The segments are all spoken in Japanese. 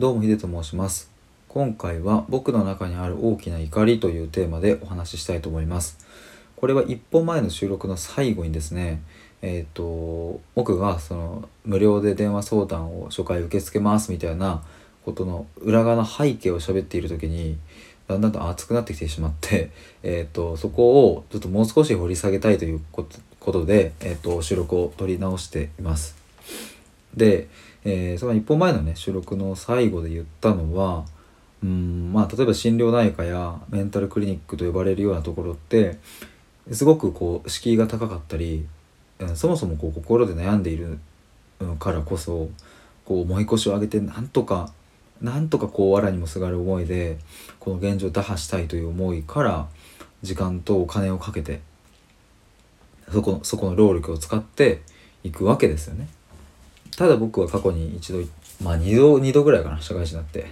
どうもヒデと申します今回は僕の中にある大きな怒りというテーマでお話ししたいと思いますこれは1本前の収録の最後にですねえっ、ー、と僕がその無料で電話相談を初回受け付けますみたいなことの裏側の背景を喋っている時にだんだんと熱くなってきてしまって、えーと、そこをちょっともう少し掘り下げたいということで、えーと収録を取り直しています。で、えー、その一本前のね収録の最後で言ったのはうんまあ例えば心療内科やメンタルクリニックと呼ばれるようなところってすごくこう敷居が高かったり、そもそもこう心で悩んでいるからこそこう重い腰を上げてなんとかなんとかこう藁にもすがる思いでこの現状を打破したいという思いから時間とお金をかけてそこそこの労力を使っていくわけですよね。ただ僕は過去に一度まあ2度2度ぐらいかな社会人になって、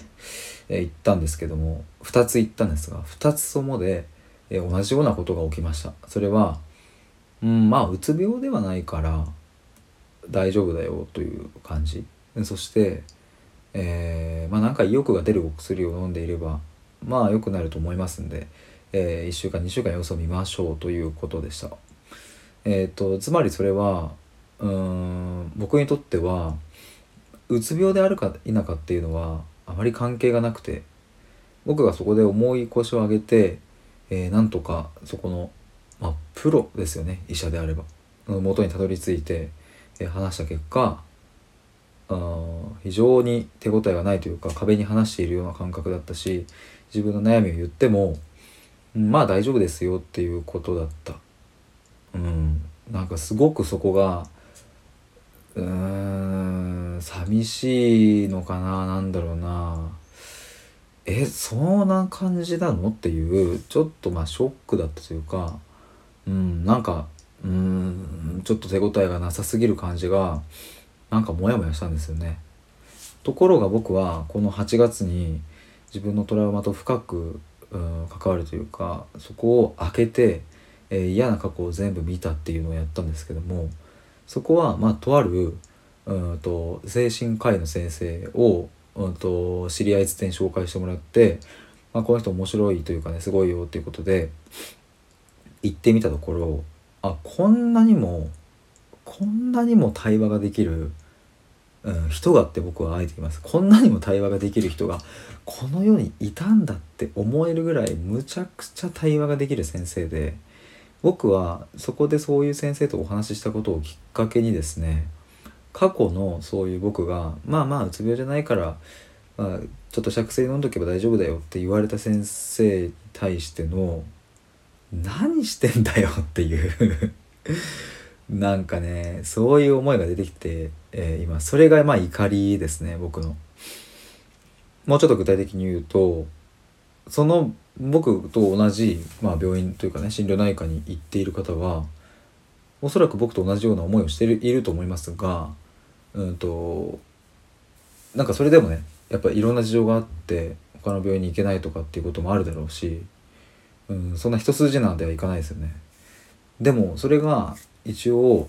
えー、行ったんですけども2つ行ったんですが2つともで、えー、同じようなことが起きました。それはうんまあうつ病ではないから大丈夫だよという感じ。そしてえー、まあなんか意欲が出るお薬を飲んでいればまあ良くなると思いますんで、えー、1週間2週間様子を見ましょうということでした。えっ、ー、とつまりそれはうん僕にとってはうつ病であるか否かっていうのはあまり関係がなくて僕がそこで重い腰を上げて、えー、なんとかそこの、まあ、プロですよね医者であれば。の元にたどり着いて、えー、話した結果あ非常に手応えがないというか壁に話しているような感覚だったし自分の悩みを言ってもまあ大丈夫ですよっていうことだった。うんなんかすごくそこがうーん寂しいのかななんだろうな。えそんな感じなの？っていうちょっとまあショックだったというか。うんなんかうんちょっと手応えがなさすぎる感じがなんかモヤモヤしたんですよね。ところが僕はこの8月に自分のトラウマと深く、うん、関わるというかそこを開けて、えー、嫌な過去を全部見たっていうのをやったんですけどもそこはまあとあるうんと精神科医の先生をうんと知り合いつてに紹介してもらって、まあ、この人面白いというかねすごいよっていうことで行ってみたところあこんなにもこんなにも対話ができる、うん、人がって僕はあえて言います。こんなにも対話ができる人がこの世にいたんだって思えるぐらいむちゃくちゃ対話ができる先生で僕はそこでそういう先生とお話ししたことをきっかけにですね過去のそういう僕がまあまあうつ病じゃないから、まあ、ちょっと釈性飲んどけば大丈夫だよって言われた先生に対しての何してんだよっていう なんかねそういう思いが出てきて、えー、今それがまあ怒りですね僕の。もうちょっと具体的に言うとその僕と同じ、まあ、病院というかね心療内科に行っている方はおそらく僕と同じような思いをしていると思いますがうんとなんかそれでもねやっぱいろんな事情があって他の病院に行けないとかっていうこともあるだろうし、うん、そんな一筋縄ではいかないですよね。でもそれが一応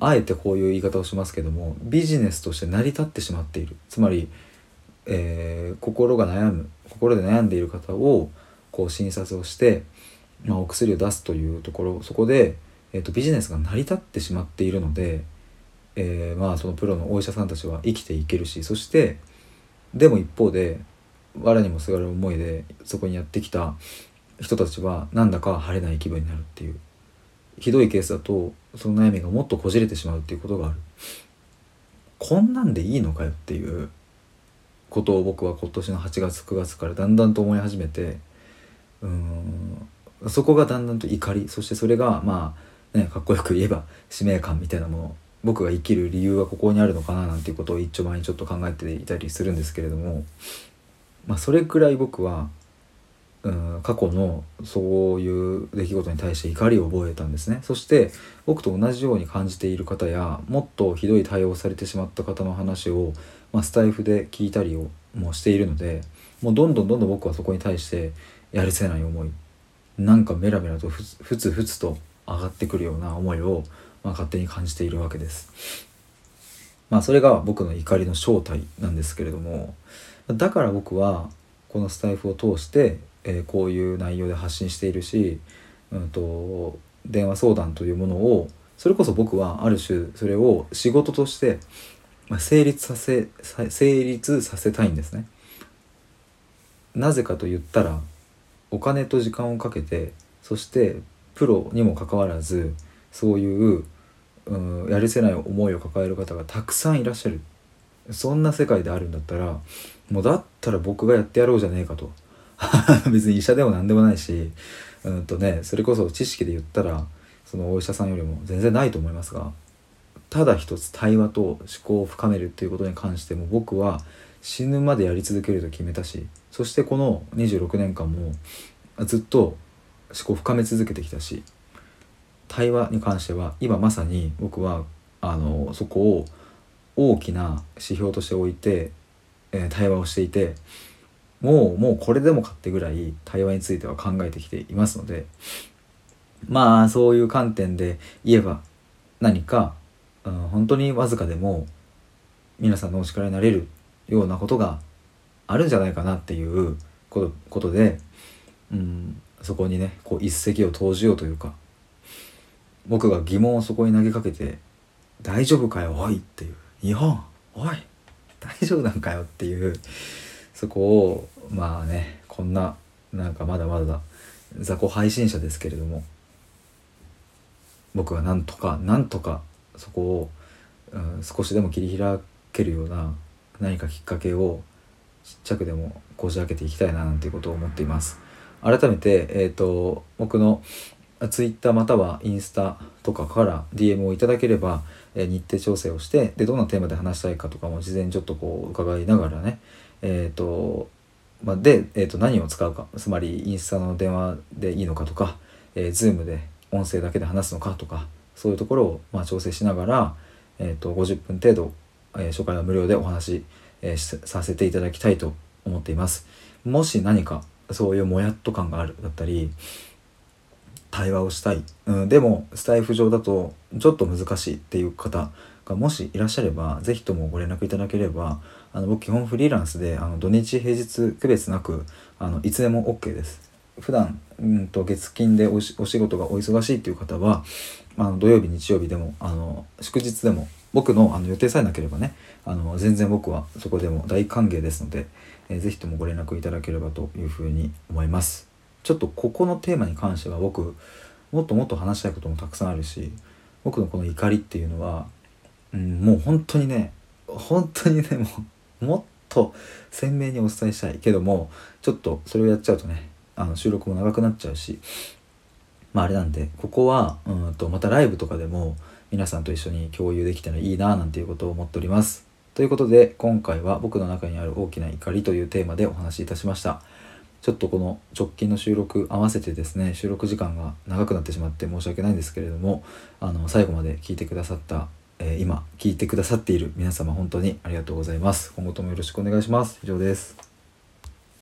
あえてこういう言い方をしますけどもビジネスとして成り立ってしまっているつまり、えー、心が悩む心で悩んでいる方をこう診察をして、まあ、お薬を出すというところそこで、えーと、ビジネスが成り立ってしまっているので、えー、まあそのプロのお医者さんたちは生きていけるしそしてでも一方で藁にもすがる思いでそこにやってきた人たちはなんだか晴れない気分になるっていうひどいケースだとその悩みがもっとこじれてしまうっていうことがある。こんなんでいいのかよっていうことを僕は今年の8月9月からだんだんと思い始めてうん。そこがだんだんと怒りそしてそれがまあねかっこよく言えば使命感みたいなもの僕が生きる理由はここにあるのかななんていうことを一丁前にちょっと考えていたりするんですけれどもまあそれくらい僕はうん過去のそういう出来事に対して怒りを覚えたんですね。そして僕と同じように感じている方やもっとひどい対応されてしまった方の話を、まあ、スタイフで聞いたりをもしているのでもうどんどんどんどん僕はそこに対してやるせない思いなんかメラメラとふつふつと上がってくるような思いを、まあ、勝手に感じているわけです。まあそれが僕の怒りの正体なんですけれどもだから僕はこのスタイフを通して、えー、こういう内容で発信しているし、うんと、電話相談というものをそれこそ僕はある種それを仕事として、ま、成立させ成立させたいんですね。なぜかと言ったらお金と時間をかけてそしてプロにもかかわらずそういう、うん、やるせない思いを抱える方がたくさんいらっしゃる。そんな世界であるんだったらもうだったら僕がやってやろうじゃねえかと。別に医者でも何でもないしうんとねそれこそ知識で言ったらそのお医者さんよりも全然ないと思いますがただ一つ対話と思考を深めるっていうことに関しても僕は死ぬまでやり続けると決めたしそしてこの26年間もずっと思考を深め続けてきたし対話に関しては今まさに僕はあのそこを大きな指標として置いて、えー、対話をしていてもうもうこれでもかってぐらい対話については考えてきていますのでまあそういう観点で言えば何か、うん、本当にわずかでも皆さんのお力になれるようなことがあるんじゃないかなっていうことことで、うん、そこにねこう一石を投じようというか僕が疑問をそこに投げかけて「大丈夫かよおい」っていう「日本おい大丈夫なんかよ」っていうそこをまあねこんななんかまだまだ雑魚配信者ですけれども僕はなんとかなんとかそこを、うん、少しでも切り開けるような何かきっかけをちっちゃくでもこじ開けていきたいななんていうことを思っています。改めて、えーと、僕の Twitter またはインスタとかから DM をいただければ、えー、日程調整をしてでどんなテーマで話したいかとかも事前にちょっとこう伺いながらねえっ、ー、とま、で、えー、と何を使うかつまりインスタの電話でいいのかとか、えー、Zoom で音声だけで話すのかとかそういうところをまあ調整しながら、えー、と50分程度、えー、初回は無料でお話し、えー、させていただきたいと思っています。もし何かそういうもやっと感があるだったり対話をしたい、うん、でもスタイフ上だとちょっと難しいっていう方がもしいらっしゃれば是非ともご連絡いただければあの僕基本フリーランスであの土日平日区別なくあのいつでも OK です。普段うんと月金でお仕事がお忙しいっていう方はあの土曜日日曜日でもあの祝日でも僕のあの予定さえなければねあの全然僕はそこでも大歓迎ですので、えー、ぜひともご連絡いただければというふうに思います。ちょっとここのテーマに関しては僕もっともっと話したいこともたくさんあるし僕のこの怒りっていうのは、うん、もう本当にね本当にねもうもっと鮮明にお伝えしたいけどもちょっとそれをやっちゃうとねあの収録も長くなっちゃうしまああれなんでここはうんとまたライブとかでも皆さんと一緒に共有できたらいいななんていうことを思っております。ということで今回は僕の中にある大きな怒りというテーマでお話しいたしました。ちょっとこの直近の収録合わせてですね収録時間が長くなってしまって申し訳ないんですけれどもあの最後まで聞いてくださった、えー、今聞いてくださっている皆様本当にありがとうございます今後ともよろしくお願いします以上です